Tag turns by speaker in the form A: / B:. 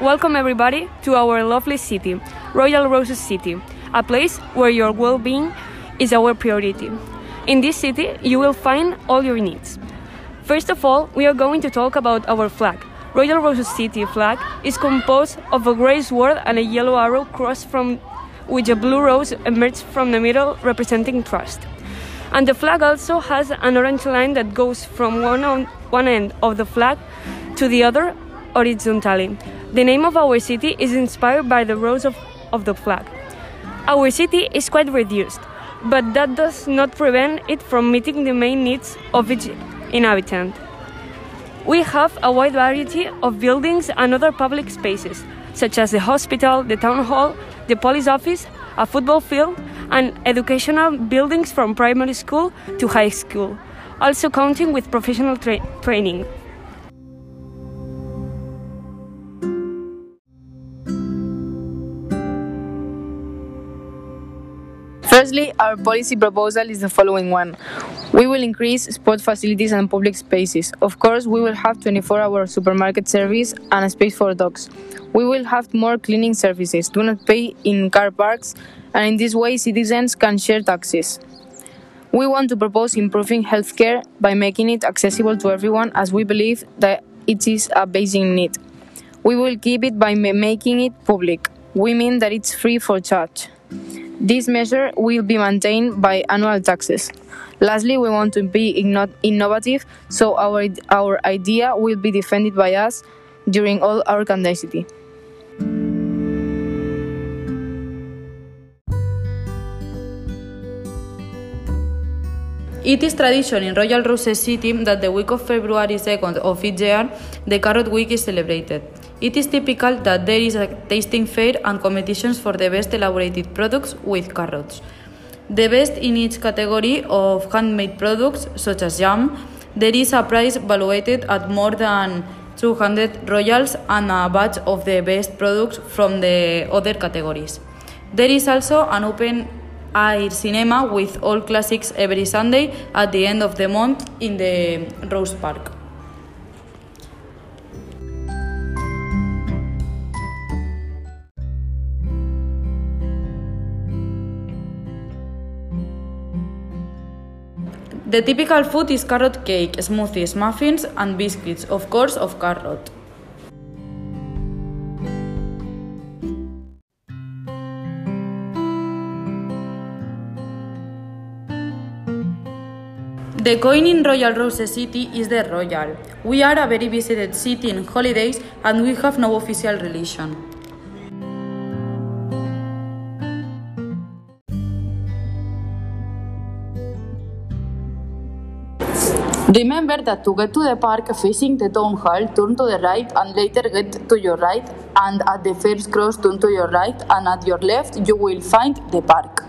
A: Welcome everybody to our lovely city, Royal Roses City, a place where your well-being is our priority. In this city, you will find all your needs. First of all, we are going to talk about our flag. Royal Roses City flag is composed of a gray sword and a yellow arrow crossed from which a blue rose emerges from the middle representing trust. And the flag also has an orange line that goes from one, on, one end of the flag to the other horizontally. The name of our city is inspired by the rose of, of the flag. Our city is quite reduced, but that does not prevent it from meeting the main needs of each inhabitant. We have a wide variety of buildings and other public spaces, such as the hospital, the town hall, the police office, a football field, and educational buildings from primary school to high school, also counting with professional tra- training.
B: Firstly, our policy proposal is the following one. We will increase sport facilities and public spaces. Of course, we will have 24 hour supermarket service and a space for dogs. We will have more cleaning services, do not pay in car parks, and in this way, citizens can share taxes. We want to propose improving healthcare by making it accessible to everyone as we believe that it is a basic need. We will keep it by making it public. We mean that it's free for charge. This measure will be maintained by annual taxes. Lastly, we want to be inno- innovative, so our, our idea will be defended by us during all our candidacy.
C: It is tradition in Royal Roses City that the week of February 2nd of each year, the Carrot Week is celebrated. It is typical that there is a tasting fair and competitions for the best elaborated products with carrots. The best in each category of handmade products, such as jam, there is a prize valued at more than 200 royals and a batch of the best products from the other categories. There is also an open air cinema with all classics every Sunday at the end of the month in the Rose Park. The typical food is carrot cake, smoothies, muffins, and biscuits, of course, of carrot. The coin in Royal Rose City is the royal. We are a very visited city in holidays and we have no official religion. Remember that to get to the park facing the town hall, turn to the right and later get to your right and at the first cross turn to your right and at your left you will find the park.